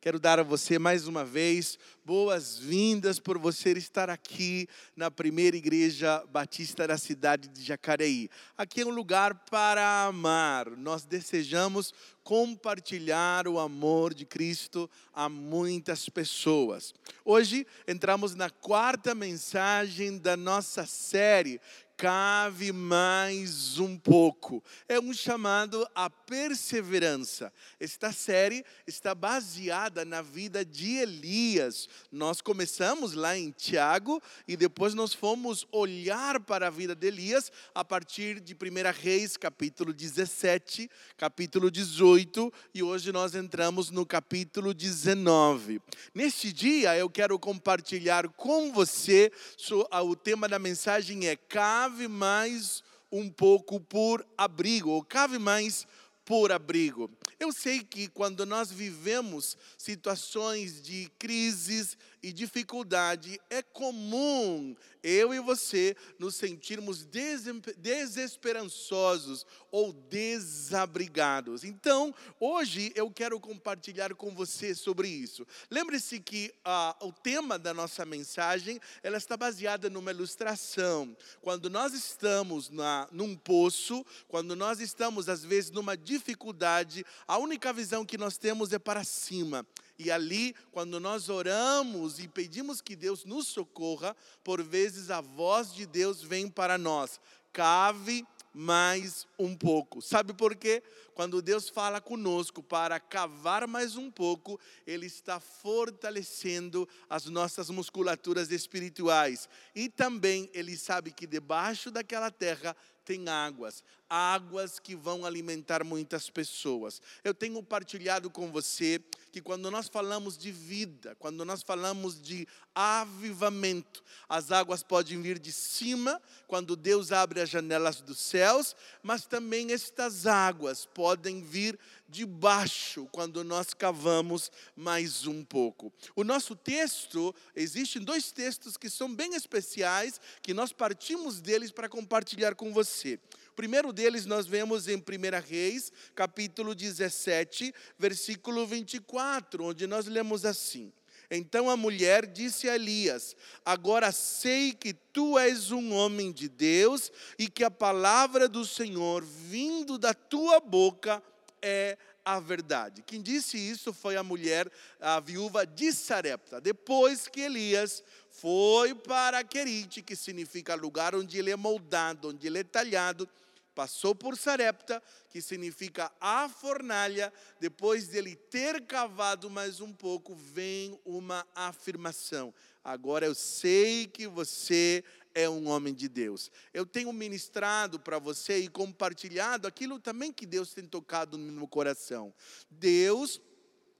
Quero dar a você mais uma vez boas-vindas por você estar aqui na primeira igreja batista da cidade de Jacareí. Aqui é um lugar para amar. Nós desejamos compartilhar o amor de Cristo a muitas pessoas. Hoje entramos na quarta mensagem da nossa série cave mais um pouco. É um chamado à perseverança. Esta série está baseada na vida de Elias. Nós começamos lá em Tiago e depois nós fomos olhar para a vida de Elias a partir de 1 Reis, capítulo 17, capítulo 18 e hoje nós entramos no capítulo 19. Neste dia eu quero compartilhar com você o tema da mensagem é cave cave mais um pouco por abrigo, ou mais por abrigo. Eu sei que quando nós vivemos situações de crises e dificuldade, é comum eu e você nos sentirmos desesperançosos ou desabrigados. Então, hoje eu quero compartilhar com você sobre isso. Lembre-se que ah, o tema da nossa mensagem ela está baseada numa ilustração. Quando nós estamos na, num poço, quando nós estamos às vezes numa dificuldade, a única visão que nós temos é para cima. E ali, quando nós oramos e pedimos que Deus nos socorra, por vezes a voz de Deus vem para nós. Cave mais um pouco. Sabe por quê? Quando Deus fala conosco para cavar mais um pouco, Ele está fortalecendo as nossas musculaturas espirituais. E também Ele sabe que debaixo daquela terra tem águas, águas que vão alimentar muitas pessoas. Eu tenho partilhado com você que quando nós falamos de vida, quando nós falamos de avivamento, as águas podem vir de cima, quando Deus abre as janelas dos céus, mas também estas águas podem vir de baixo, quando nós cavamos mais um pouco. O nosso texto, existem dois textos que são bem especiais, que nós partimos deles para compartilhar com você. O primeiro deles nós vemos em 1 Reis, capítulo 17, versículo 24, onde nós lemos assim: então a mulher disse a Elias: Agora sei que tu és um homem de Deus e que a palavra do Senhor vindo da tua boca é a verdade. Quem disse isso foi a mulher, a viúva de Sarepta. Depois que Elias foi para Querite, que significa lugar onde ele é moldado, onde ele é talhado, passou por Sarepta, que significa a fornalha. Depois dele ter cavado mais um pouco, vem uma afirmação. Agora eu sei que você é um homem de Deus. Eu tenho ministrado para você e compartilhado aquilo também que Deus tem tocado no meu coração. Deus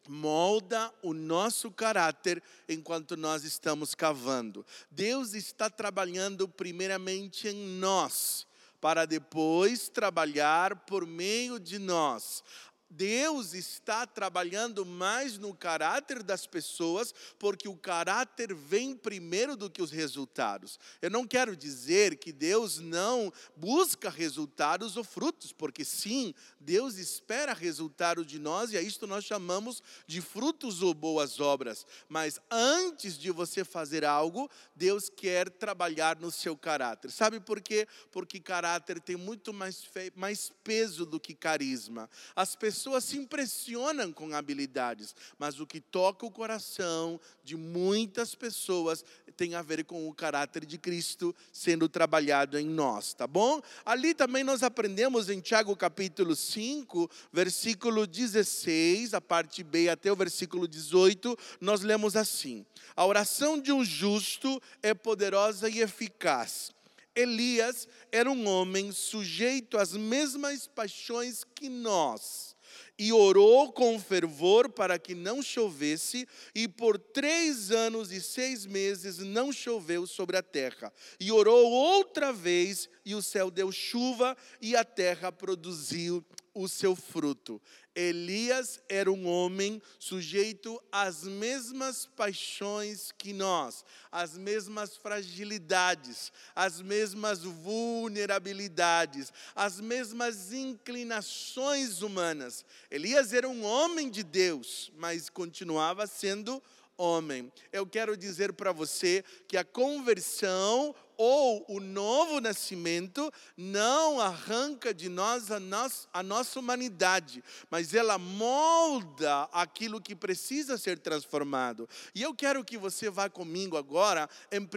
molda o nosso caráter enquanto nós estamos cavando. Deus está trabalhando primeiramente em nós, para depois trabalhar por meio de nós. Deus está trabalhando mais no caráter das pessoas, porque o caráter vem primeiro do que os resultados. Eu não quero dizer que Deus não busca resultados ou frutos, porque sim, Deus espera resultado de nós e a isto nós chamamos de frutos ou boas obras. Mas antes de você fazer algo, Deus quer trabalhar no seu caráter. Sabe por quê? Porque caráter tem muito mais, mais peso do que carisma. As pessoas pessoas se impressionam com habilidades, mas o que toca o coração de muitas pessoas tem a ver com o caráter de Cristo sendo trabalhado em nós, tá bom? Ali também nós aprendemos em Tiago capítulo 5, versículo 16, a parte B até o versículo 18, nós lemos assim: A oração de um justo é poderosa e eficaz. Elias era um homem sujeito às mesmas paixões que nós e orou com fervor para que não chovesse, e por três anos e seis meses não choveu sobre a terra. E orou outra vez, e o céu deu chuva, e a terra produziu o seu fruto. Elias era um homem sujeito às mesmas paixões que nós, às mesmas fragilidades, às mesmas vulnerabilidades, às mesmas inclinações humanas. Elias era um homem de Deus, mas continuava sendo homem. Eu quero dizer para você que a conversão ou o novo nascimento não arranca de nós a, nossa, a nossa humanidade, mas ela molda aquilo que precisa ser transformado. E eu quero que você vá comigo agora em 1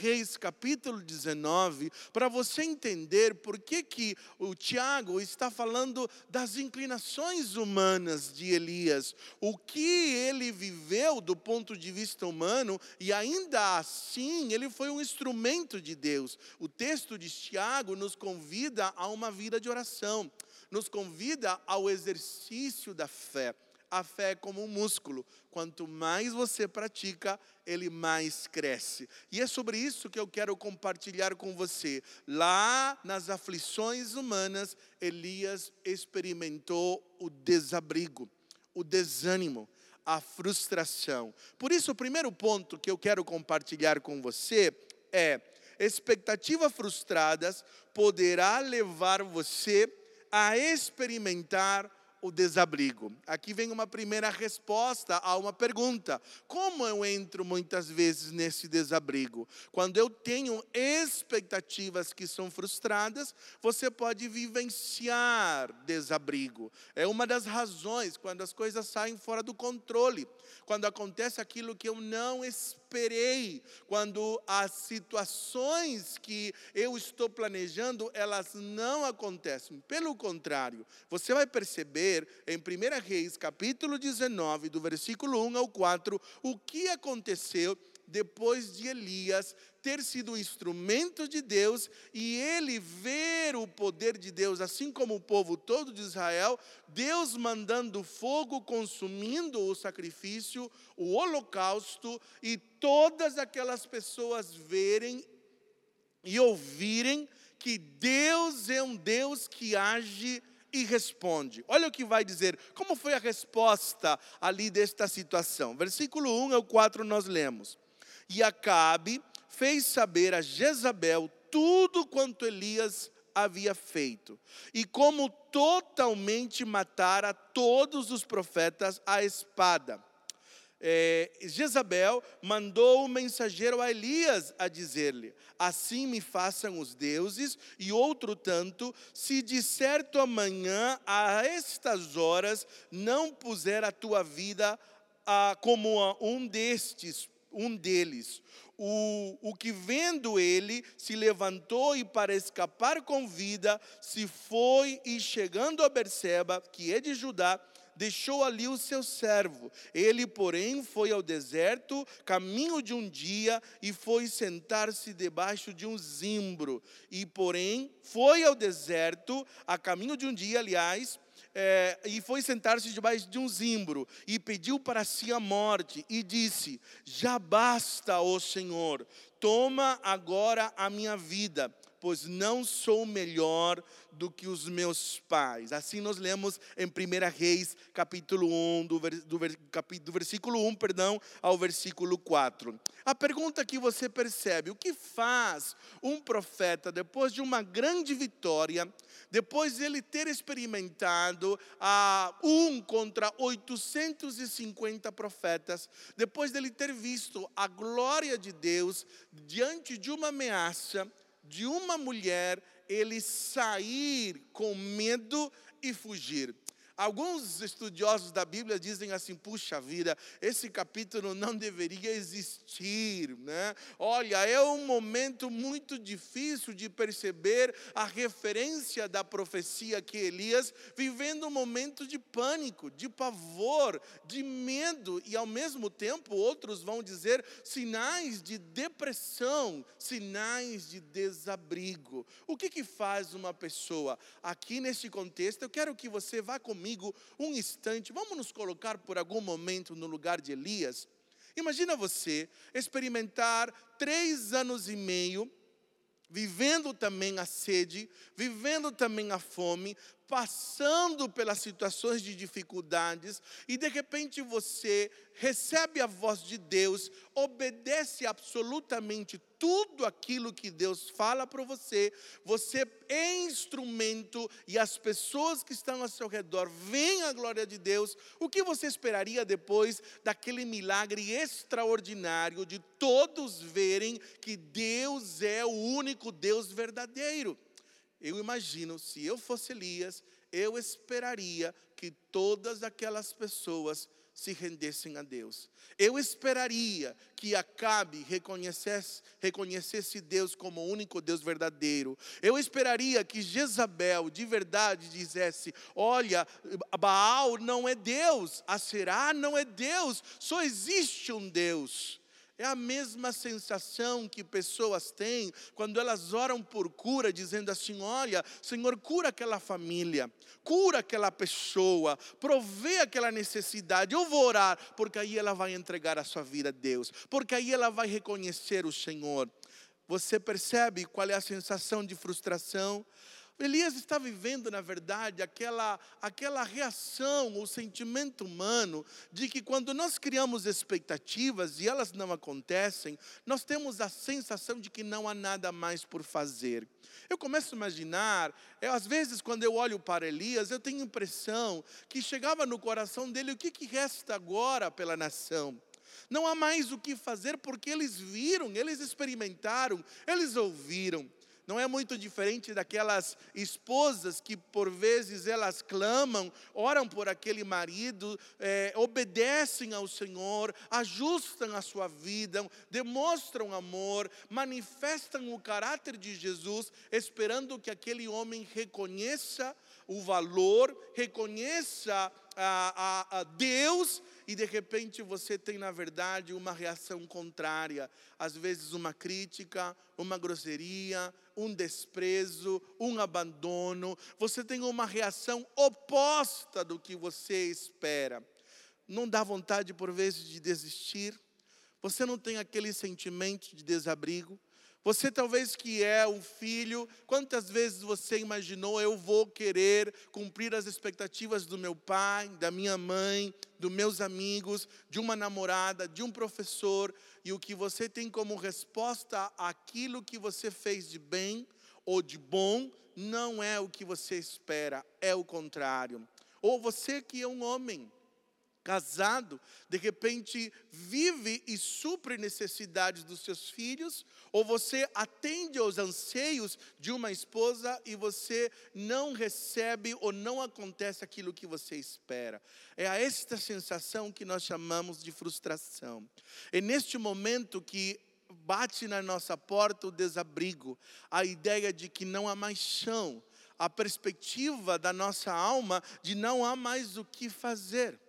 Reis, capítulo 19, para você entender por que, que o Tiago está falando das inclinações humanas de Elias, o que ele viveu do ponto de vista humano, e ainda assim ele foi um instrumento de Deus. O texto de Tiago nos convida a uma vida de oração, nos convida ao exercício da fé. A fé é como um músculo, quanto mais você pratica, ele mais cresce. E é sobre isso que eu quero compartilhar com você. Lá nas aflições humanas, Elias experimentou o desabrigo, o desânimo, a frustração. Por isso, o primeiro ponto que eu quero compartilhar com você é expectativas frustradas poderá levar você a experimentar o desabrigo. Aqui vem uma primeira resposta a uma pergunta: como eu entro muitas vezes nesse desabrigo? Quando eu tenho expectativas que são frustradas, você pode vivenciar desabrigo. É uma das razões quando as coisas saem fora do controle, quando acontece aquilo que eu não esperei, quando as situações que eu estou planejando, elas não acontecem. Pelo contrário, você vai perceber em 1 Reis, capítulo 19, do versículo 1 ao 4, o que aconteceu depois de Elias ter sido instrumento de Deus e ele ver o poder de Deus, assim como o povo todo de Israel, Deus mandando fogo consumindo o sacrifício, o holocausto, e todas aquelas pessoas verem e ouvirem que Deus é um Deus que age e responde. Olha o que vai dizer, como foi a resposta ali desta situação. Versículo 1 ao 4 nós lemos. E Acabe fez saber a Jezabel tudo quanto Elias havia feito, e como totalmente matara todos os profetas à espada é, Jezabel mandou o mensageiro a Elias a dizer-lhe: Assim me façam os deuses, e outro tanto, se de certo amanhã a estas horas não puser a tua vida ah, como um destes, um deles. O, o que vendo ele se levantou e para escapar com vida se foi e chegando a Berseba, que é de Judá, deixou ali o seu servo. Ele, porém, foi ao deserto, caminho de um dia, e foi sentar-se debaixo de um zimbro. E, porém, foi ao deserto, a caminho de um dia, aliás, é, e foi sentar-se debaixo de um zimbro e pediu para si a morte e disse: Já basta, ó Senhor, toma agora a minha vida, pois não sou melhor do que os meus pais. Assim nós lemos em 1 Reis, capítulo 1, do, do, do versículo 1, perdão, ao versículo 4. A pergunta que você percebe, o que faz um profeta depois de uma grande vitória, depois de ele ter experimentado a um contra 850 profetas, depois dele ter visto a glória de Deus diante de uma ameaça, de uma mulher ele sair com medo e fugir. Alguns estudiosos da Bíblia dizem assim: puxa vida, esse capítulo não deveria existir, né? Olha, é um momento muito difícil de perceber a referência da profecia que Elias vivendo um momento de pânico, de pavor, de medo e ao mesmo tempo outros vão dizer sinais de depressão, sinais de desabrigo. O que que faz uma pessoa aqui neste contexto? Eu quero que você vá comigo comigo um instante, vamos nos colocar por algum momento no lugar de Elias. Imagina você experimentar três anos e meio, vivendo também a sede, vivendo também a fome, passando pelas situações de dificuldades e de repente você recebe a voz de Deus, obedece absolutamente tudo aquilo que Deus fala para você, você é instrumento e as pessoas que estão ao seu redor veem a glória de Deus, o que você esperaria depois daquele milagre extraordinário de todos verem que Deus é o único Deus verdadeiro? Eu imagino, se eu fosse Elias, eu esperaria que todas aquelas pessoas se rendessem a Deus. Eu esperaria que Acabe reconhecesse, reconhecesse Deus como o único Deus verdadeiro. Eu esperaria que Jezabel de verdade dissesse: Olha, Baal não é Deus, Aserá não é Deus, só existe um Deus. É a mesma sensação que pessoas têm quando elas oram por cura, dizendo assim: Olha, Senhor, cura aquela família, cura aquela pessoa, provê aquela necessidade. Eu vou orar, porque aí ela vai entregar a sua vida a Deus, porque aí ela vai reconhecer o Senhor. Você percebe qual é a sensação de frustração? Elias está vivendo, na verdade, aquela, aquela reação, o sentimento humano de que quando nós criamos expectativas e elas não acontecem, nós temos a sensação de que não há nada mais por fazer. Eu começo a imaginar, eu, às vezes, quando eu olho para Elias, eu tenho a impressão que chegava no coração dele o que, que resta agora pela nação. Não há mais o que fazer porque eles viram, eles experimentaram, eles ouviram não é muito diferente daquelas esposas que por vezes elas clamam, oram por aquele marido, é, obedecem ao Senhor, ajustam a sua vida, demonstram amor, manifestam o caráter de Jesus, esperando que aquele homem reconheça o valor, reconheça a, a, a Deus e de repente você tem, na verdade, uma reação contrária. Às vezes, uma crítica, uma grosseria, um desprezo, um abandono. Você tem uma reação oposta do que você espera. Não dá vontade, por vezes, de desistir. Você não tem aquele sentimento de desabrigo. Você talvez que é um filho, quantas vezes você imaginou eu vou querer cumprir as expectativas do meu pai, da minha mãe, dos meus amigos, de uma namorada, de um professor, e o que você tem como resposta àquilo que você fez de bem ou de bom não é o que você espera, é o contrário. Ou você que é um homem, casado, de repente vive e supre necessidades dos seus filhos, ou você atende aos anseios de uma esposa e você não recebe ou não acontece aquilo que você espera. É a esta sensação que nós chamamos de frustração. É neste momento que bate na nossa porta o desabrigo, a ideia de que não há mais chão, a perspectiva da nossa alma de não há mais o que fazer.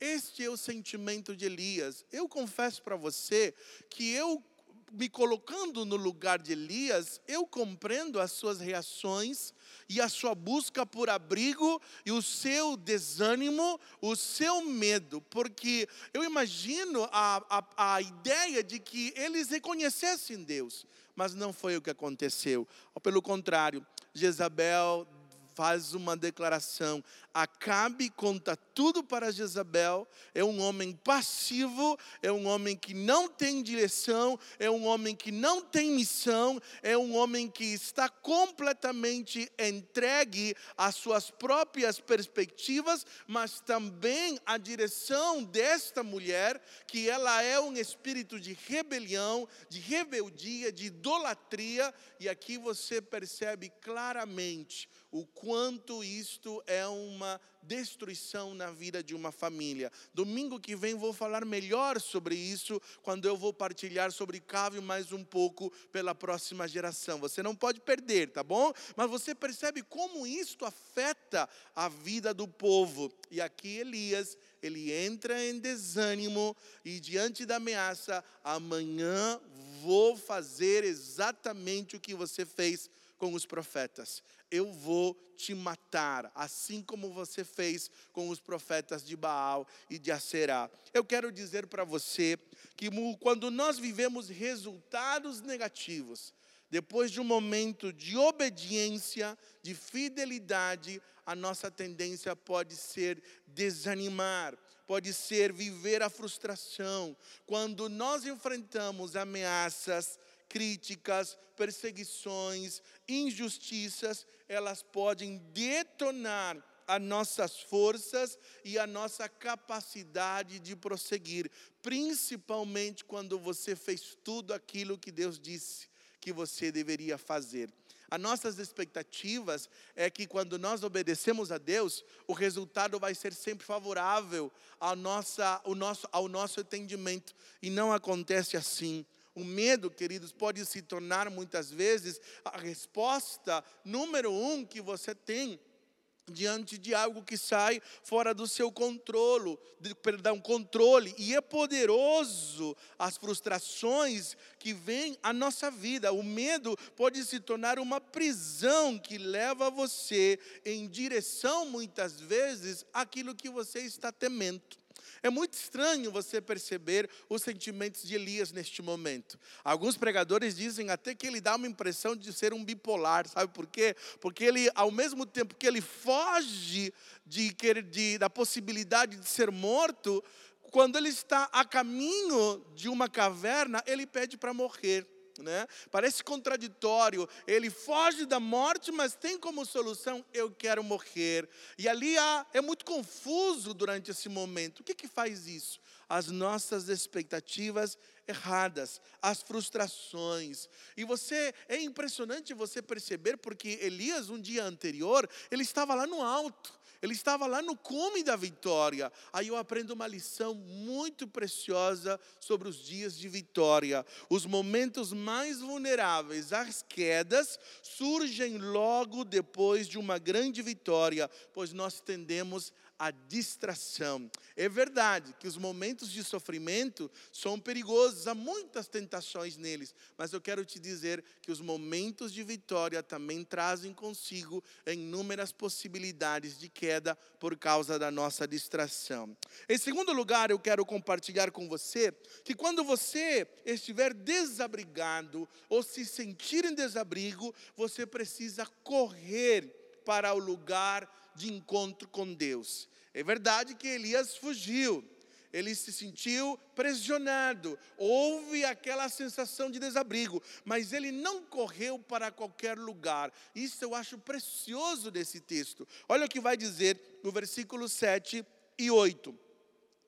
Este é o sentimento de Elias. Eu confesso para você que eu, me colocando no lugar de Elias, eu compreendo as suas reações e a sua busca por abrigo e o seu desânimo, o seu medo, porque eu imagino a, a, a ideia de que eles reconhecessem Deus, mas não foi o que aconteceu. Pelo contrário, Jezabel faz uma declaração. Acabe conta tudo para Jezabel. É um homem passivo, é um homem que não tem direção, é um homem que não tem missão, é um homem que está completamente entregue às suas próprias perspectivas, mas também à direção desta mulher, que ela é um espírito de rebelião, de rebeldia, de idolatria, e aqui você percebe claramente o quanto isto é uma destruição na vida de uma família. Domingo que vem vou falar melhor sobre isso, quando eu vou partilhar sobre Cávio mais um pouco pela próxima geração. Você não pode perder, tá bom? Mas você percebe como isto afeta a vida do povo. E aqui Elias, ele entra em desânimo e diante da ameaça, amanhã vou fazer exatamente o que você fez com os profetas eu vou te matar, assim como você fez com os profetas de Baal e de Aserá. Eu quero dizer para você que quando nós vivemos resultados negativos, depois de um momento de obediência, de fidelidade, a nossa tendência pode ser desanimar, pode ser viver a frustração. Quando nós enfrentamos ameaças, críticas, perseguições, injustiças, elas podem detonar as nossas forças e a nossa capacidade de prosseguir, principalmente quando você fez tudo aquilo que Deus disse que você deveria fazer. As nossas expectativas é que quando nós obedecemos a Deus, o resultado vai ser sempre favorável ao, nossa, ao, nosso, ao nosso entendimento. E não acontece assim. O medo, queridos, pode se tornar muitas vezes a resposta número um que você tem diante de algo que sai fora do seu controle, perdão, controle, e é poderoso as frustrações que vêm à nossa vida. O medo pode se tornar uma prisão que leva você em direção muitas vezes àquilo que você está temendo. É muito estranho você perceber os sentimentos de Elias neste momento. Alguns pregadores dizem até que ele dá uma impressão de ser um bipolar, sabe por quê? Porque ele, ao mesmo tempo que ele foge de, de, da possibilidade de ser morto, quando ele está a caminho de uma caverna, ele pede para morrer. Né? Parece contraditório. Ele foge da morte, mas tem como solução: eu quero morrer. E ali há, é muito confuso durante esse momento. O que, que faz isso? As nossas expectativas erradas, as frustrações. E você é impressionante você perceber porque Elias um dia anterior, ele estava lá no alto. Ele estava lá no cume da vitória. Aí eu aprendo uma lição muito preciosa sobre os dias de vitória. Os momentos mais vulneráveis às quedas surgem logo depois de uma grande vitória, pois nós tendemos a distração. É verdade que os momentos de sofrimento são perigosos, há muitas tentações neles, mas eu quero te dizer que os momentos de vitória também trazem consigo inúmeras possibilidades de queda por causa da nossa distração. Em segundo lugar, eu quero compartilhar com você que quando você estiver desabrigado ou se sentir em desabrigo, você precisa correr para o lugar de encontro com Deus. É verdade que Elias fugiu, ele se sentiu pressionado, houve aquela sensação de desabrigo, mas ele não correu para qualquer lugar. Isso eu acho precioso desse texto. Olha o que vai dizer no versículo 7 e 8.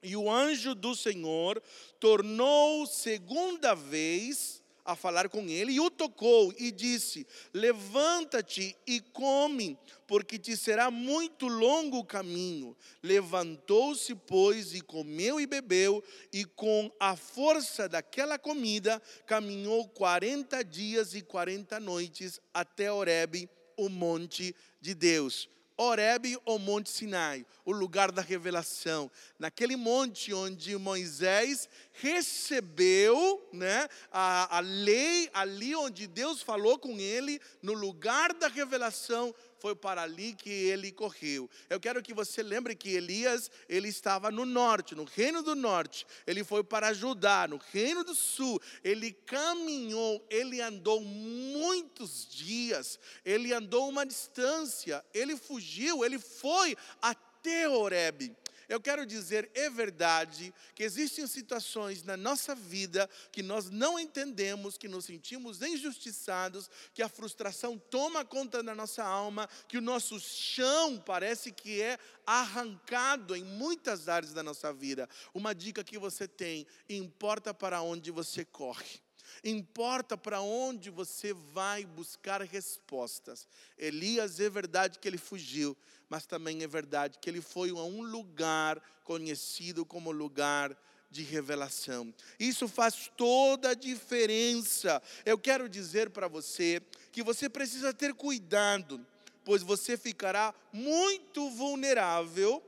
E o anjo do Senhor tornou segunda vez a falar com ele e o tocou e disse: Levanta-te e come, porque te será muito longo o caminho. Levantou-se, pois, e comeu e bebeu, e com a força daquela comida caminhou quarenta dias e quarenta noites até Horebe, o monte de Deus. Horebe ou Monte Sinai, o lugar da revelação, naquele monte onde Moisés recebeu né, a, a lei, ali onde Deus falou com ele, no lugar da revelação, foi para ali que ele correu. Eu quero que você lembre que Elias, ele estava no norte, no reino do norte. Ele foi para Judá, no reino do sul. Ele caminhou, ele andou muitos dias. Ele andou uma distância, ele fugiu, ele foi até Horebe. Eu quero dizer, é verdade que existem situações na nossa vida que nós não entendemos, que nos sentimos injustiçados, que a frustração toma conta da nossa alma, que o nosso chão parece que é arrancado em muitas áreas da nossa vida. Uma dica que você tem: importa para onde você corre. Importa para onde você vai buscar respostas. Elias é verdade que ele fugiu, mas também é verdade que ele foi a um lugar conhecido como lugar de revelação. Isso faz toda a diferença. Eu quero dizer para você que você precisa ter cuidado, pois você ficará muito vulnerável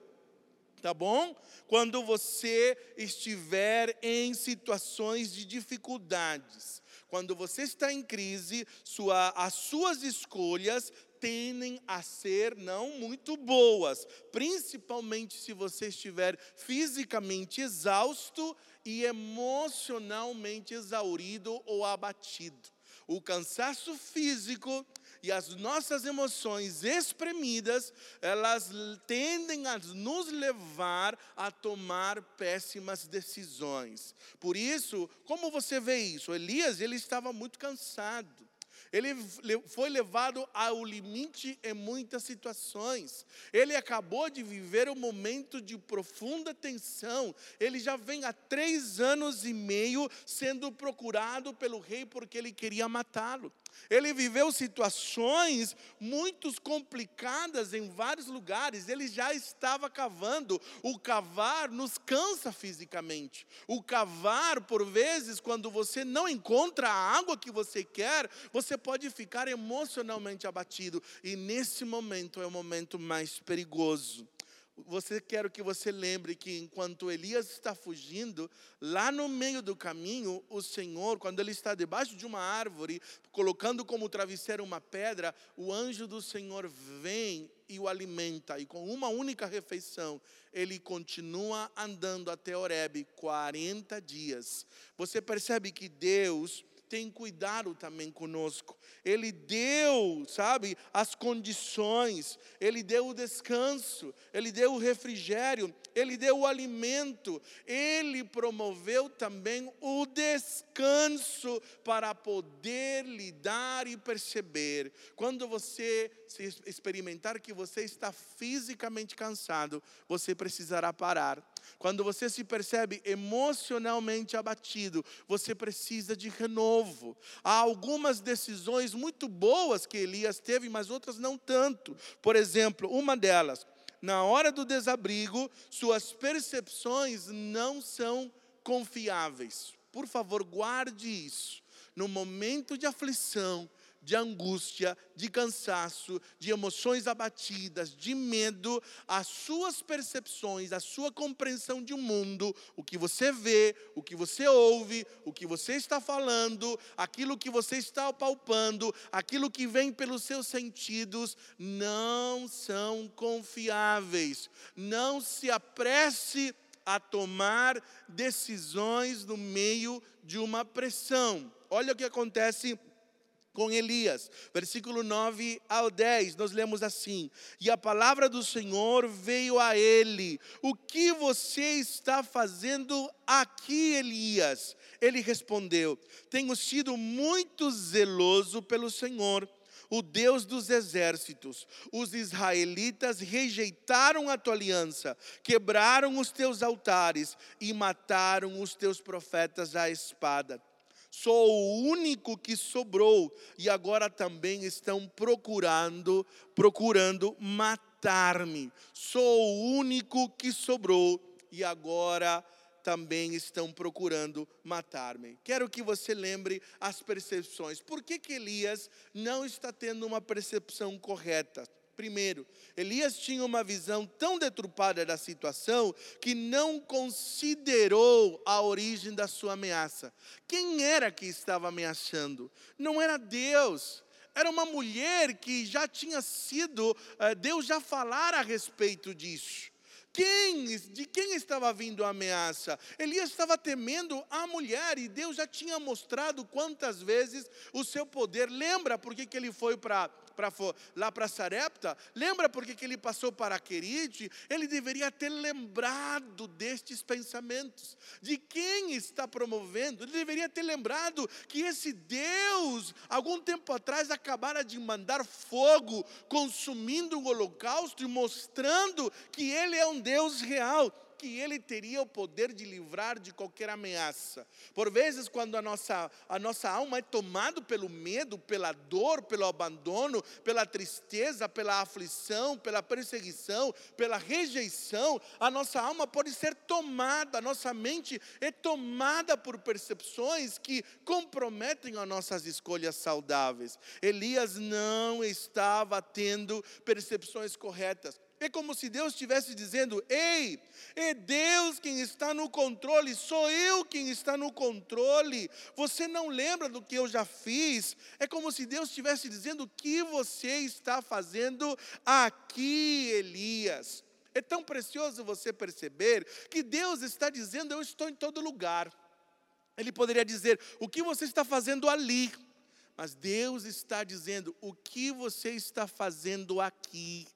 tá bom? Quando você estiver em situações de dificuldades, quando você está em crise, sua, as suas escolhas tendem a ser não muito boas, principalmente se você estiver fisicamente exausto e emocionalmente exaurido ou abatido. O cansaço físico e as nossas emoções espremidas, elas tendem a nos levar a tomar péssimas decisões. Por isso, como você vê isso? Elias, ele estava muito cansado. Ele foi levado ao limite em muitas situações. Ele acabou de viver um momento de profunda tensão. Ele já vem há três anos e meio sendo procurado pelo rei porque ele queria matá-lo. Ele viveu situações muito complicadas em vários lugares. Ele já estava cavando. O cavar nos cansa fisicamente. O cavar, por vezes, quando você não encontra a água que você quer, você pode ficar emocionalmente abatido. E nesse momento é o momento mais perigoso você quero que você lembre que enquanto Elias está fugindo, lá no meio do caminho, o Senhor, quando ele está debaixo de uma árvore, colocando como travesseiro uma pedra, o anjo do Senhor vem e o alimenta, e com uma única refeição, ele continua andando até Horebe 40 dias. Você percebe que Deus tem cuidado também conosco. Ele deu, sabe, as condições, ele deu o descanso, ele deu o refrigério, ele deu o alimento, ele promoveu também o descanso para poder lidar e perceber. Quando você experimentar que você está fisicamente cansado, você precisará parar quando você se percebe emocionalmente abatido, você precisa de renovo. Há algumas decisões muito boas que Elias teve, mas outras não tanto. Por exemplo, uma delas, na hora do desabrigo, suas percepções não são confiáveis. Por favor, guarde isso. No momento de aflição, de angústia, de cansaço, de emoções abatidas, de medo, as suas percepções, a sua compreensão de um mundo, o que você vê, o que você ouve, o que você está falando, aquilo que você está palpando, aquilo que vem pelos seus sentidos, não são confiáveis. Não se apresse a tomar decisões no meio de uma pressão. Olha o que acontece com Elias. Versículo 9 ao 10, nós lemos assim: E a palavra do Senhor veio a ele: O que você está fazendo aqui, Elias? Ele respondeu: Tenho sido muito zeloso pelo Senhor o Deus dos exércitos. Os israelitas rejeitaram a tua aliança, quebraram os teus altares e mataram os teus profetas à espada sou o único que sobrou e agora também estão procurando, procurando matar-me. Sou o único que sobrou e agora também estão procurando matar-me. Quero que você lembre as percepções. Por que, que Elias não está tendo uma percepção correta? Primeiro, Elias tinha uma visão tão deturpada da situação que não considerou a origem da sua ameaça. Quem era que estava ameaçando? Não era Deus. Era uma mulher que já tinha sido, eh, Deus já falara a respeito disso. Quem, de quem estava vindo a ameaça? Elias estava temendo a mulher e Deus já tinha mostrado quantas vezes o seu poder. Lembra por que ele foi para pra, lá para Sarepta, lembra porque que ele passou para Querite? Ele deveria ter lembrado destes pensamentos, de quem está promovendo, ele deveria ter lembrado que esse Deus, algum tempo atrás, acabara de mandar fogo, consumindo o holocausto e mostrando que ele é um Deus real que ele teria o poder de livrar de qualquer ameaça. Por vezes, quando a nossa, a nossa alma é tomada pelo medo, pela dor, pelo abandono, pela tristeza, pela aflição, pela perseguição, pela rejeição, a nossa alma pode ser tomada, a nossa mente é tomada por percepções que comprometem as nossas escolhas saudáveis. Elias não estava tendo percepções corretas. É como se Deus estivesse dizendo: Ei, é Deus quem está no controle, sou eu quem está no controle. Você não lembra do que eu já fiz? É como se Deus estivesse dizendo: O que você está fazendo aqui, Elias? É tão precioso você perceber que Deus está dizendo: Eu estou em todo lugar. Ele poderia dizer: O que você está fazendo ali? Mas Deus está dizendo: o que você está fazendo aqui?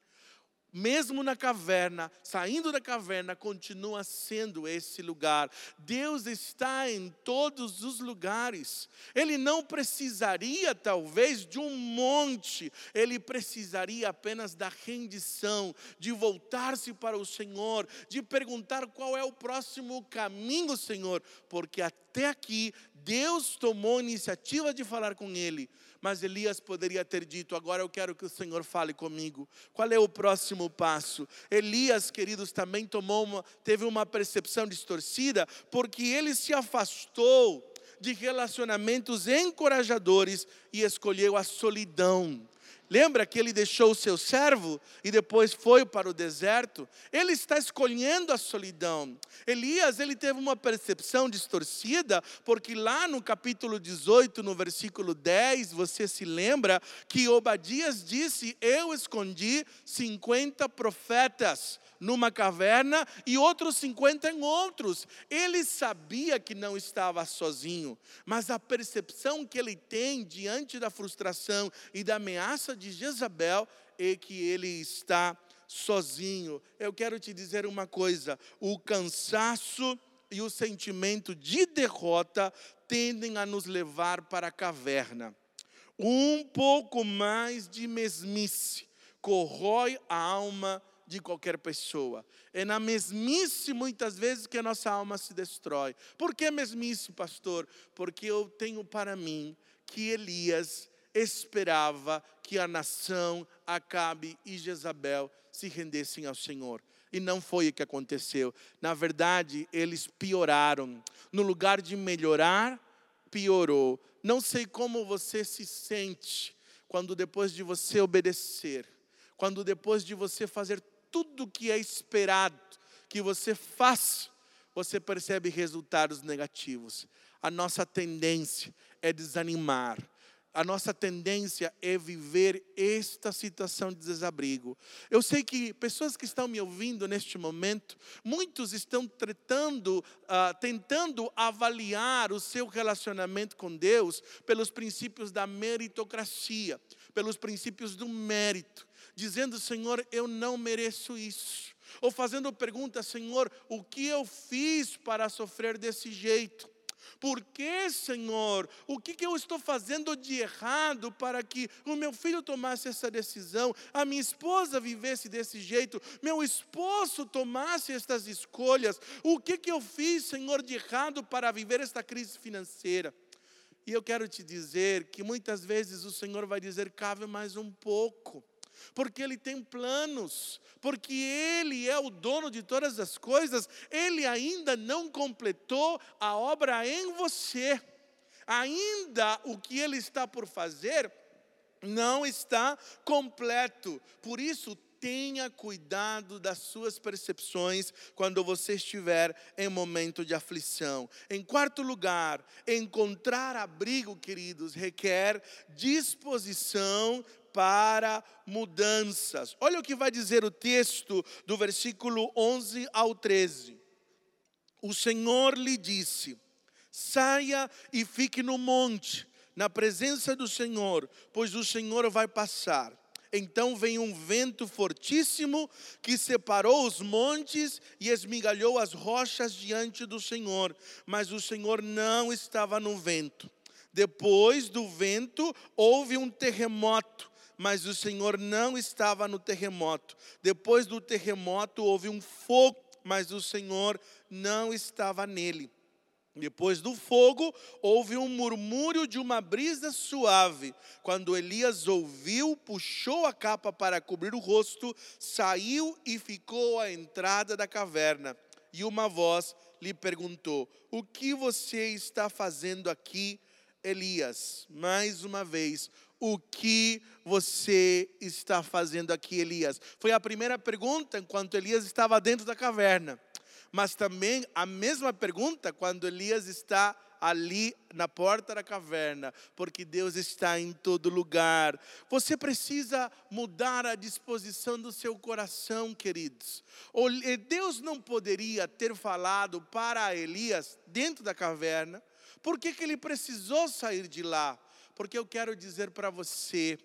Mesmo na caverna, saindo da caverna, continua sendo esse lugar. Deus está em todos os lugares. Ele não precisaria, talvez, de um monte, ele precisaria apenas da rendição, de voltar-se para o Senhor, de perguntar qual é o próximo caminho, Senhor, porque até aqui Deus tomou a iniciativa de falar com ele mas Elias poderia ter dito: Agora eu quero que o Senhor fale comigo. Qual é o próximo passo? Elias, queridos, também tomou uma, teve uma percepção distorcida, porque ele se afastou de relacionamentos encorajadores e escolheu a solidão. Lembra que ele deixou o seu servo e depois foi para o deserto? Ele está escolhendo a solidão. Elias, ele teve uma percepção distorcida, porque lá no capítulo 18, no versículo 10, você se lembra que Obadias disse: Eu escondi 50 profetas numa caverna e outros 50 em outros. Ele sabia que não estava sozinho, mas a percepção que ele tem diante da frustração e da ameaça de Jezabel é que ele está sozinho. Eu quero te dizer uma coisa: o cansaço e o sentimento de derrota tendem a nos levar para a caverna. Um pouco mais de mesmice corrói a alma de qualquer pessoa. É na mesmice, muitas vezes, que a nossa alma se destrói. Por que mesmice, pastor? Porque eu tenho para mim que Elias esperava que a nação, Acabe e Jezabel se rendessem ao Senhor. E não foi o que aconteceu. Na verdade, eles pioraram. No lugar de melhorar, piorou. Não sei como você se sente quando depois de você obedecer, quando depois de você fazer tudo que é esperado que você faça, você percebe resultados negativos. A nossa tendência é desanimar. A nossa tendência é viver esta situação de desabrigo. Eu sei que pessoas que estão me ouvindo neste momento, muitos estão tratando, uh, tentando avaliar o seu relacionamento com Deus pelos princípios da meritocracia, pelos princípios do mérito dizendo: Senhor, eu não mereço isso. Ou fazendo pergunta: Senhor, o que eu fiz para sofrer desse jeito? Por que, Senhor? O que, que eu estou fazendo de errado para que o meu filho tomasse essa decisão, a minha esposa vivesse desse jeito, meu esposo tomasse estas escolhas? O que, que eu fiz, Senhor, de errado para viver esta crise financeira? E eu quero te dizer que muitas vezes o Senhor vai dizer: cabe mais um pouco porque Ele tem planos, porque Ele é o dono de todas as coisas, Ele ainda não completou a obra em você, ainda o que Ele está por fazer não está completo, por isso tenha cuidado das suas percepções quando você estiver em momento de aflição. Em quarto lugar, encontrar abrigo, queridos, requer disposição para mudanças. Olha o que vai dizer o texto do versículo 11 ao 13. O Senhor lhe disse: saia e fique no monte, na presença do Senhor, pois o Senhor vai passar. Então veio um vento fortíssimo que separou os montes e esmigalhou as rochas diante do Senhor, mas o Senhor não estava no vento. Depois do vento houve um terremoto mas o Senhor não estava no terremoto. Depois do terremoto houve um fogo, mas o Senhor não estava nele. Depois do fogo, houve um murmúrio de uma brisa suave. Quando Elias ouviu, puxou a capa para cobrir o rosto, saiu e ficou à entrada da caverna. E uma voz lhe perguntou: O que você está fazendo aqui, Elias? Mais uma vez, o que você está fazendo aqui, Elias? Foi a primeira pergunta enquanto Elias estava dentro da caverna. Mas também a mesma pergunta quando Elias está ali na porta da caverna, porque Deus está em todo lugar. Você precisa mudar a disposição do seu coração, queridos. Deus não poderia ter falado para Elias dentro da caverna, por que, que ele precisou sair de lá? Porque eu quero dizer para você,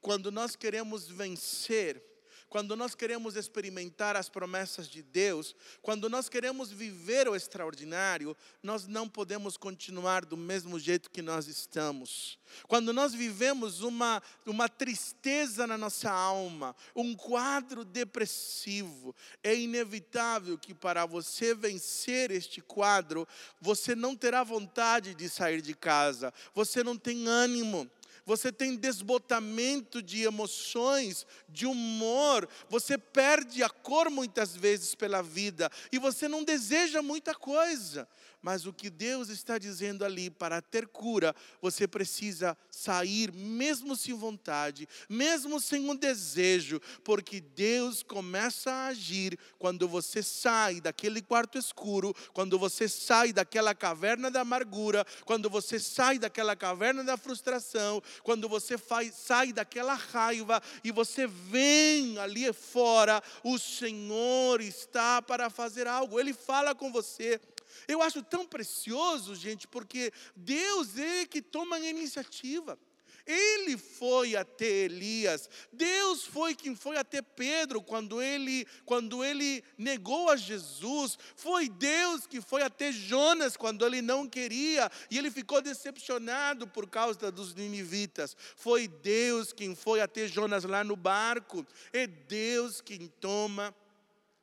quando nós queremos vencer, quando nós queremos experimentar as promessas de Deus, quando nós queremos viver o extraordinário, nós não podemos continuar do mesmo jeito que nós estamos. Quando nós vivemos uma, uma tristeza na nossa alma, um quadro depressivo, é inevitável que para você vencer este quadro, você não terá vontade de sair de casa, você não tem ânimo você tem desbotamento de emoções, de humor, você perde a cor muitas vezes pela vida e você não deseja muita coisa. Mas o que Deus está dizendo ali, para ter cura, você precisa sair, mesmo sem vontade, mesmo sem um desejo, porque Deus começa a agir quando você sai daquele quarto escuro, quando você sai daquela caverna da amargura, quando você sai daquela caverna da frustração, quando você faz, sai daquela raiva e você vem ali fora, o Senhor está para fazer algo, Ele fala com você. Eu acho tão precioso, gente, porque Deus é que toma a iniciativa. Ele foi até Elias, Deus foi quem foi até Pedro quando ele, quando ele negou a Jesus, foi Deus que foi até Jonas quando ele não queria e ele ficou decepcionado por causa dos ninivitas. Foi Deus quem foi até Jonas lá no barco, é Deus quem toma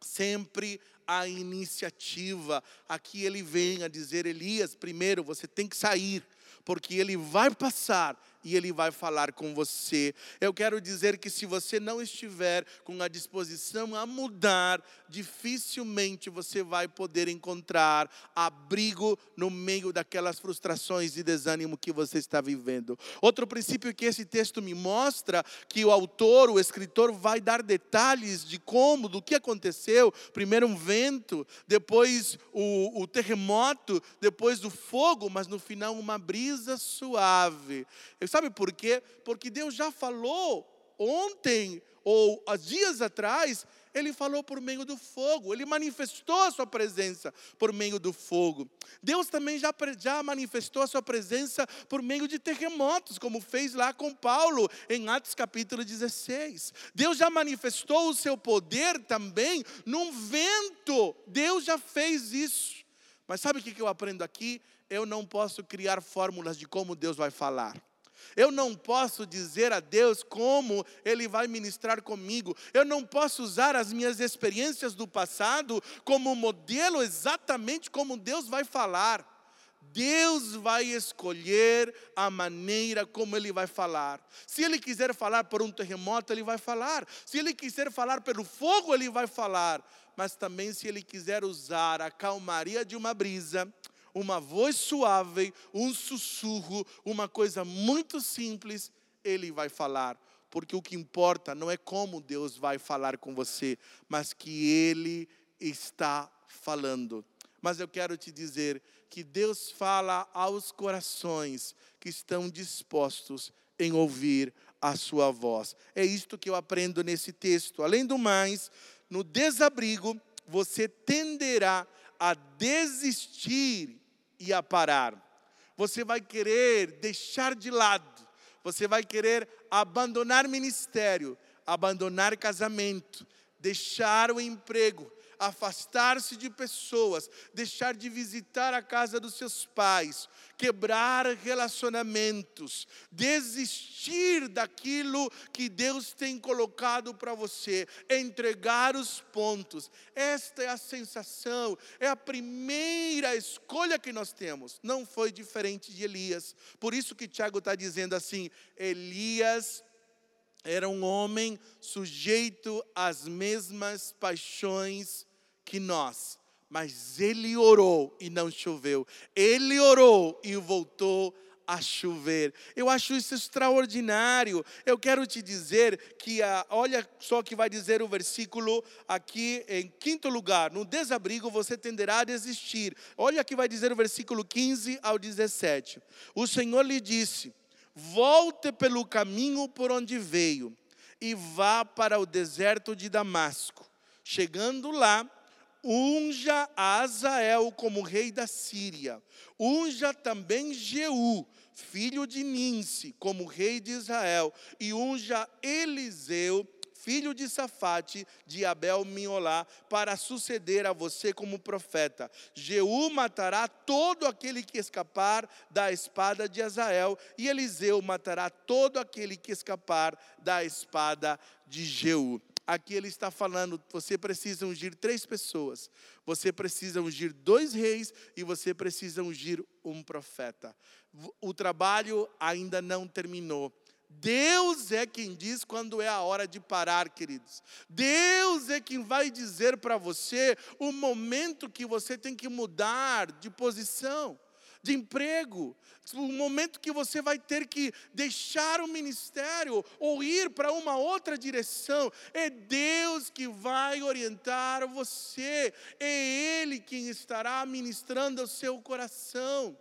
sempre a iniciativa. Aqui ele vem a dizer: Elias, primeiro você tem que sair, porque ele vai passar e Ele vai falar com você. Eu quero dizer que se você não estiver com a disposição a mudar, dificilmente você vai poder encontrar abrigo no meio daquelas frustrações e desânimo que você está vivendo. Outro princípio que esse texto me mostra, que o autor, o escritor, vai dar detalhes de como, do que aconteceu. Primeiro um vento, depois o, o terremoto, depois o fogo, mas no final uma brisa suave. Eu Sabe por quê? Porque Deus já falou ontem ou há dias atrás, ele falou por meio do fogo, ele manifestou a sua presença por meio do fogo. Deus também já, já manifestou a sua presença por meio de terremotos, como fez lá com Paulo em Atos capítulo 16. Deus já manifestou o seu poder também num vento, Deus já fez isso. Mas sabe o que eu aprendo aqui? Eu não posso criar fórmulas de como Deus vai falar. Eu não posso dizer a Deus como Ele vai ministrar comigo. Eu não posso usar as minhas experiências do passado como modelo exatamente como Deus vai falar. Deus vai escolher a maneira como Ele vai falar. Se Ele quiser falar por um terremoto, Ele vai falar. Se Ele quiser falar pelo fogo, Ele vai falar. Mas também, se Ele quiser usar a calmaria de uma brisa, uma voz suave, um sussurro, uma coisa muito simples, ele vai falar. Porque o que importa não é como Deus vai falar com você, mas que ele está falando. Mas eu quero te dizer que Deus fala aos corações que estão dispostos em ouvir a sua voz. É isto que eu aprendo nesse texto. Além do mais, no desabrigo, você tenderá a desistir e a parar. Você vai querer deixar de lado, você vai querer abandonar ministério, abandonar casamento, deixar o emprego, afastar-se de pessoas, deixar de visitar a casa dos seus pais, quebrar relacionamentos, desistir daquilo que Deus tem colocado para você, entregar os pontos. Esta é a sensação, é a primeira escolha que nós temos. Não foi diferente de Elias. Por isso que Tiago está dizendo assim: Elias era um homem sujeito às mesmas paixões que nós. Mas ele orou e não choveu. Ele orou e voltou a chover. Eu acho isso extraordinário. Eu quero te dizer que, a, olha só que vai dizer o versículo aqui em quinto lugar: no desabrigo você tenderá a desistir. Olha que vai dizer o versículo 15 ao 17. O Senhor lhe disse: Volte pelo caminho por onde veio e vá para o deserto de Damasco. Chegando lá, unja Azael como rei da Síria, unja também Jeú, filho de Ninse, como rei de Israel, e unja Eliseu, filho de Safate, de Abel Miolá, para suceder a você como profeta. Jeú matará todo aquele que escapar da espada de Azael, e Eliseu matará todo aquele que escapar da espada de Jeú. Aqui ele está falando, você precisa ungir três pessoas. Você precisa ungir dois reis e você precisa ungir um profeta. O trabalho ainda não terminou. Deus é quem diz quando é a hora de parar, queridos. Deus é quem vai dizer para você o momento que você tem que mudar de posição, de emprego, o momento que você vai ter que deixar o ministério ou ir para uma outra direção. É Deus que vai orientar você, é Ele quem estará ministrando ao seu coração.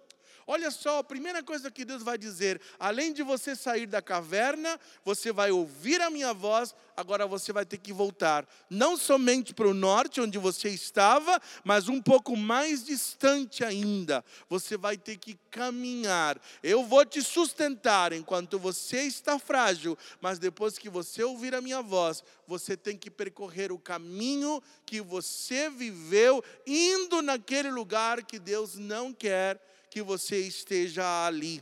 Olha só, a primeira coisa que Deus vai dizer, além de você sair da caverna, você vai ouvir a minha voz, agora você vai ter que voltar, não somente para o norte, onde você estava, mas um pouco mais distante ainda. Você vai ter que caminhar. Eu vou te sustentar enquanto você está frágil, mas depois que você ouvir a minha voz, você tem que percorrer o caminho que você viveu, indo naquele lugar que Deus não quer que você esteja ali.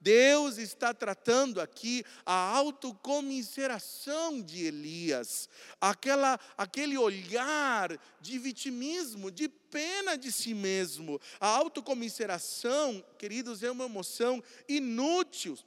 Deus está tratando aqui a autocomiseração de Elias, aquela, aquele olhar de vitimismo, de pena de si mesmo. A autocomiseração, queridos, é uma emoção inútil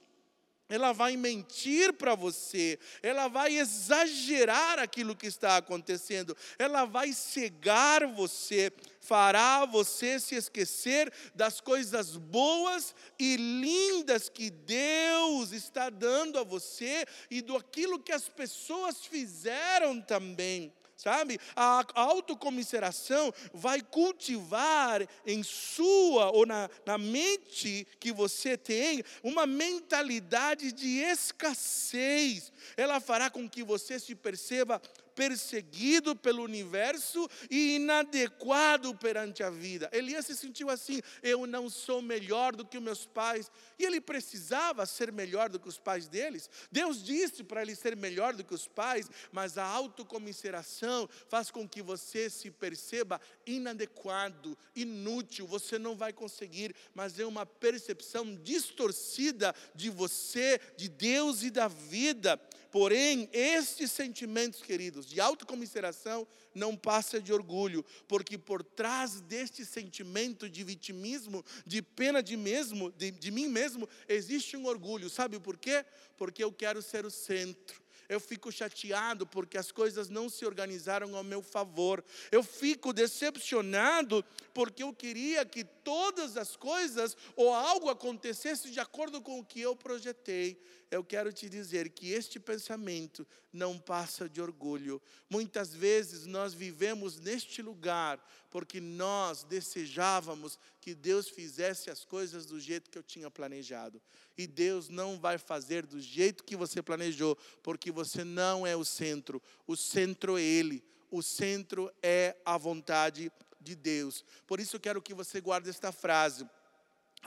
ela vai mentir para você, ela vai exagerar aquilo que está acontecendo, ela vai cegar você, fará você se esquecer das coisas boas e lindas que Deus está dando a você e do aquilo que as pessoas fizeram também sabe? A autocomiseração vai cultivar em sua ou na, na mente que você tem uma mentalidade de escassez. Ela fará com que você se perceba perseguido pelo universo e inadequado perante a vida. Elias se sentiu assim: eu não sou melhor do que meus pais. E ele precisava ser melhor do que os pais deles. Deus disse para ele ser melhor do que os pais, mas a autocomiseração faz com que você se perceba inadequado, inútil, você não vai conseguir, mas é uma percepção distorcida de você, de Deus e da vida. Porém, estes sentimentos, queridos, de autocomiseração, não passa de orgulho, porque por trás deste sentimento de vitimismo, de pena de mesmo, de, de mim mesmo, existe um orgulho. Sabe por quê? Porque eu quero ser o centro eu fico chateado porque as coisas não se organizaram ao meu favor. Eu fico decepcionado porque eu queria que todas as coisas ou algo acontecesse de acordo com o que eu projetei. Eu quero te dizer que este pensamento não passa de orgulho. Muitas vezes nós vivemos neste lugar porque nós desejávamos que Deus fizesse as coisas do jeito que eu tinha planejado. E Deus não vai fazer do jeito que você planejou, porque você não é o centro. O centro é Ele. O centro é a vontade de Deus. Por isso quero que você guarde esta frase.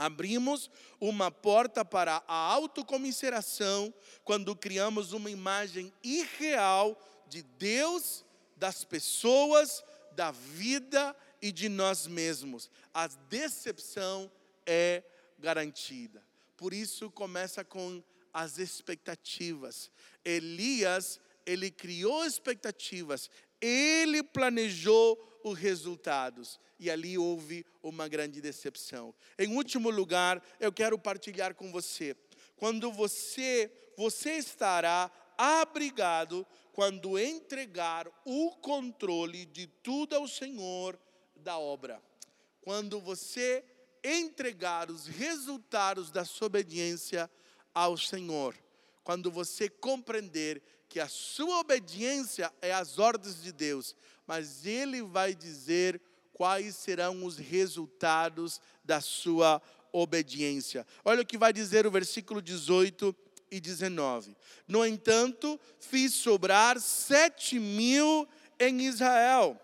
Abrimos uma porta para a autocomiseração quando criamos uma imagem irreal de Deus, das pessoas, da vida e de nós mesmos. A decepção é garantida. Por isso começa com as expectativas. Elias, ele criou expectativas, ele planejou os resultados e ali houve uma grande decepção. Em último lugar, eu quero partilhar com você. Quando você, você estará abrigado quando entregar o controle de tudo ao Senhor da obra. Quando você entregar os resultados da sua obediência ao Senhor. Quando você compreender que a sua obediência é às ordens de Deus, mas Ele vai dizer quais serão os resultados da sua obediência. Olha o que vai dizer o versículo 18 e 19. No entanto, fiz sobrar sete mil em Israel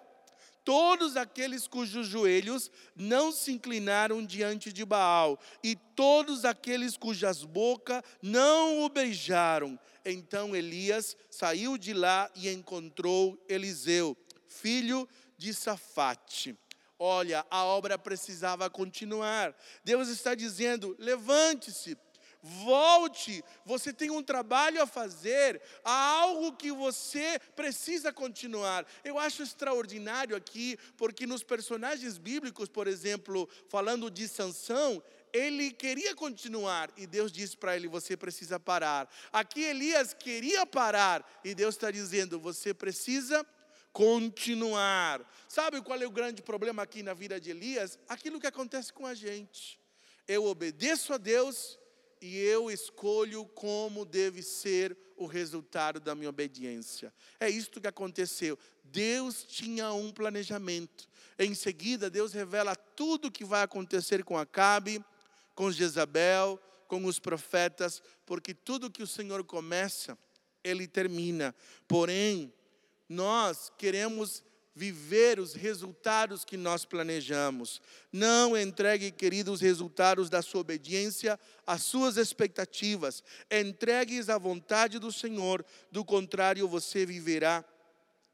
todos aqueles cujos joelhos não se inclinaram diante de Baal, e todos aqueles cujas bocas não o beijaram. Então Elias saiu de lá e encontrou Eliseu, filho de Safate. Olha, a obra precisava continuar. Deus está dizendo: levante-se, volte, você tem um trabalho a fazer, há algo que você precisa continuar. Eu acho extraordinário aqui, porque nos personagens bíblicos, por exemplo, falando de Sansão, ele queria continuar e Deus disse para ele: Você precisa parar. Aqui Elias queria parar e Deus está dizendo: Você precisa continuar. Sabe qual é o grande problema aqui na vida de Elias? Aquilo que acontece com a gente. Eu obedeço a Deus e eu escolho como deve ser o resultado da minha obediência. É isto que aconteceu. Deus tinha um planejamento. Em seguida, Deus revela tudo o que vai acontecer com Acabe, com Jezabel, com os profetas, porque tudo que o Senhor começa, ele termina. Porém, nós queremos viver os resultados que nós planejamos. Não entregue, queridos, os resultados da sua obediência às suas expectativas. Entregue-os à vontade do Senhor, do contrário, você viverá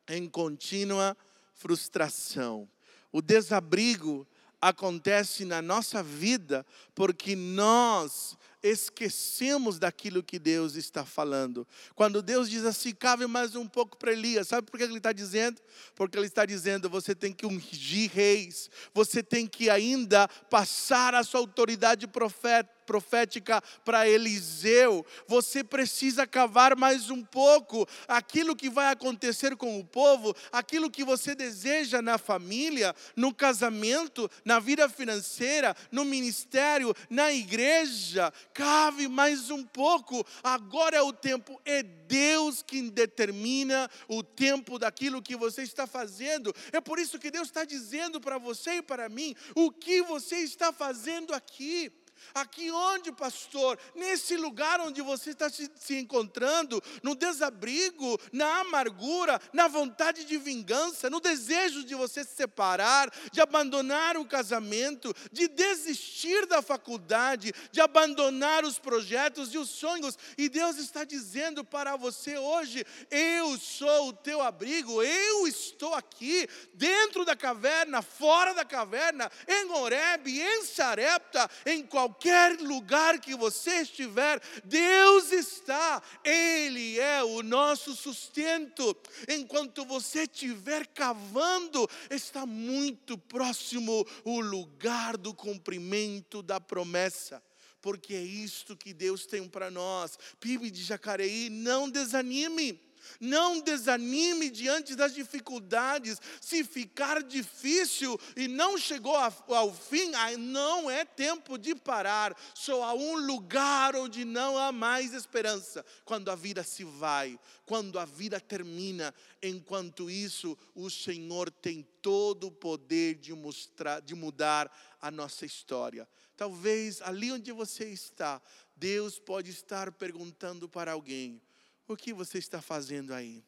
em contínua frustração. O desabrigo acontece na nossa vida porque nós esquecemos daquilo que Deus está falando. Quando Deus diz assim, cabe mais um pouco para Elias, sabe por que ele está dizendo? Porque ele está dizendo, você tem que ungir reis, você tem que ainda passar a sua autoridade profética profética para Eliseu. Você precisa cavar mais um pouco aquilo que vai acontecer com o povo, aquilo que você deseja na família, no casamento, na vida financeira, no ministério, na igreja. Cave mais um pouco. Agora é o tempo, é Deus quem determina o tempo daquilo que você está fazendo. É por isso que Deus está dizendo para você e para mim o que você está fazendo aqui. Aqui onde, pastor? Nesse lugar onde você está se, se, encontrando, no desabrigo, na amargura, na vontade de vingança, no desejo de você se separar, de abandonar o casamento, de desistir da faculdade, de abandonar os projetos e os sonhos. E Deus está dizendo para você hoje: Eu sou o teu abrigo, eu estou aqui, dentro da caverna, fora da caverna, em Horebe, em Sarepta, em qualquer qualquer lugar que você estiver, Deus está, Ele é o nosso sustento. Enquanto você estiver cavando, está muito próximo o lugar do cumprimento da promessa porque é isto que Deus tem para nós. PIB de Jacareí, não desanime. Não desanime diante das dificuldades. Se ficar difícil e não chegou ao fim, não é tempo de parar. Só há um lugar onde não há mais esperança. Quando a vida se vai, quando a vida termina. Enquanto isso, o Senhor tem todo o poder de, mostrar, de mudar a nossa história. Talvez ali onde você está, Deus pode estar perguntando para alguém o que você está fazendo aí?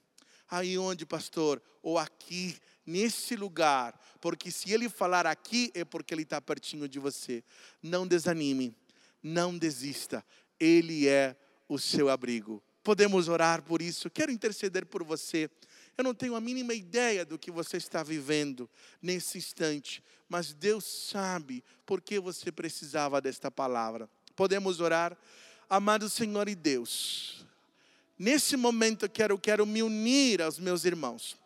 Aí onde, pastor? Ou aqui, nesse lugar. Porque se ele falar aqui, é porque ele está pertinho de você. Não desanime, não desista. Ele é o seu abrigo. Podemos orar por isso. Quero interceder por você. Eu não tenho a mínima ideia do que você está vivendo nesse instante, mas Deus sabe por que você precisava desta palavra. Podemos orar? Amado Senhor e Deus, Nesse momento eu quero, quero me unir aos meus irmãos.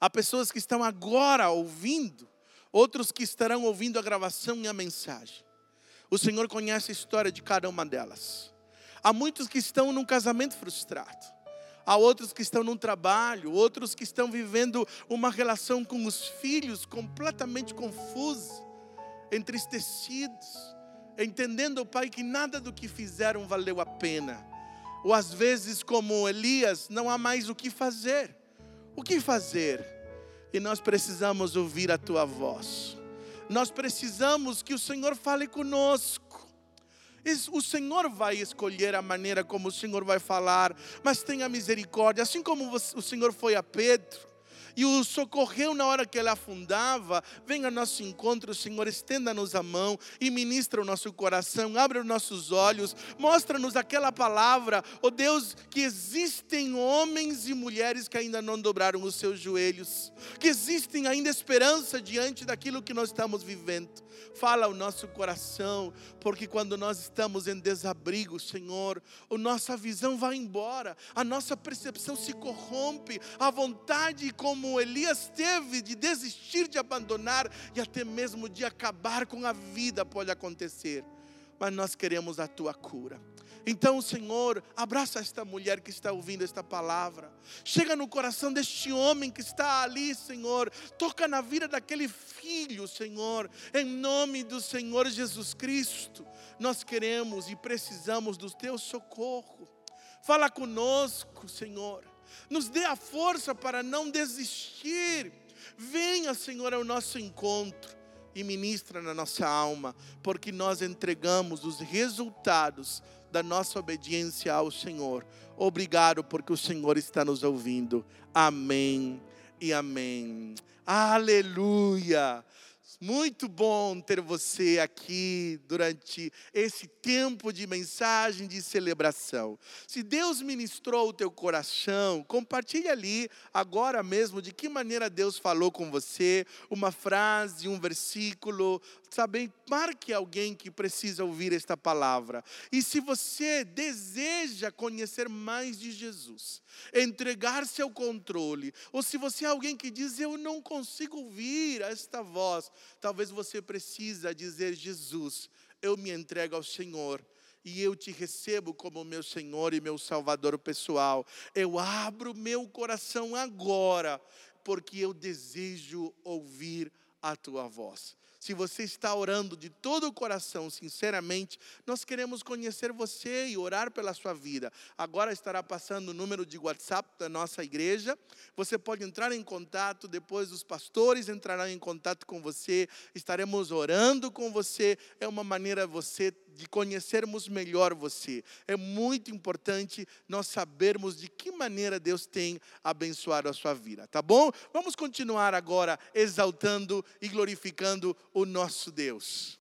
Há pessoas que estão agora ouvindo, outros que estarão ouvindo a gravação e a mensagem. O Senhor conhece a história de cada uma delas. Há muitos que estão num casamento frustrado. Há outros que estão num trabalho, outros que estão vivendo uma relação com os filhos completamente confusa, entristecidos, entendendo, Pai, que nada do que fizeram valeu a pena ou às vezes, como Elias, não há mais o que fazer. O que fazer? E nós precisamos ouvir a tua voz. Nós precisamos que o Senhor fale conosco. O Senhor vai escolher a maneira como o Senhor vai falar, mas tenha misericórdia, assim como o Senhor foi a Pedro e o socorreu na hora que ela afundava, venha ao nosso encontro, Senhor, estenda-nos a mão e ministra o nosso coração, abre os nossos olhos, mostra-nos aquela palavra, ó oh Deus, que existem homens e mulheres que ainda não dobraram os seus joelhos, que existem ainda esperança diante daquilo que nós estamos vivendo. Fala o nosso coração, porque quando nós estamos em desabrigo, Senhor, a nossa visão vai embora, a nossa percepção se corrompe, a vontade como Elias teve de desistir de abandonar e até mesmo de acabar com a vida pode acontecer. Mas nós queremos a tua cura. Então, Senhor, abraça esta mulher que está ouvindo esta palavra. Chega no coração deste homem que está ali, Senhor. Toca na vida daquele filho, Senhor. Em nome do Senhor Jesus Cristo. Nós queremos e precisamos do teu socorro. Fala conosco, Senhor. Nos dê a força para não desistir. Venha, Senhor, ao nosso encontro e ministra na nossa alma, porque nós entregamos os resultados da nossa obediência ao Senhor. Obrigado, porque o Senhor está nos ouvindo. Amém e amém. Aleluia. Muito bom ter você aqui durante esse tempo de mensagem de celebração. Se Deus ministrou o teu coração, compartilhe ali agora mesmo de que maneira Deus falou com você, uma frase, um versículo, sabe? Marque alguém que precisa ouvir esta palavra. E se você deseja conhecer mais de Jesus, entregar-se ao controle, ou se você é alguém que diz eu não consigo ouvir esta voz, talvez você precisa dizer Jesus, eu me entrego ao Senhor e eu te recebo como meu Senhor e meu Salvador pessoal. Eu abro meu coração agora, porque eu desejo ouvir a tua voz se você está orando de todo o coração, sinceramente, nós queremos conhecer você e orar pela sua vida. Agora estará passando o número de WhatsApp da nossa igreja. Você pode entrar em contato, depois os pastores entrarão em contato com você. Estaremos orando com você. É uma maneira você de conhecermos melhor você. É muito importante nós sabermos de que maneira Deus tem abençoado a sua vida, tá bom? Vamos continuar agora exaltando e glorificando o nosso Deus.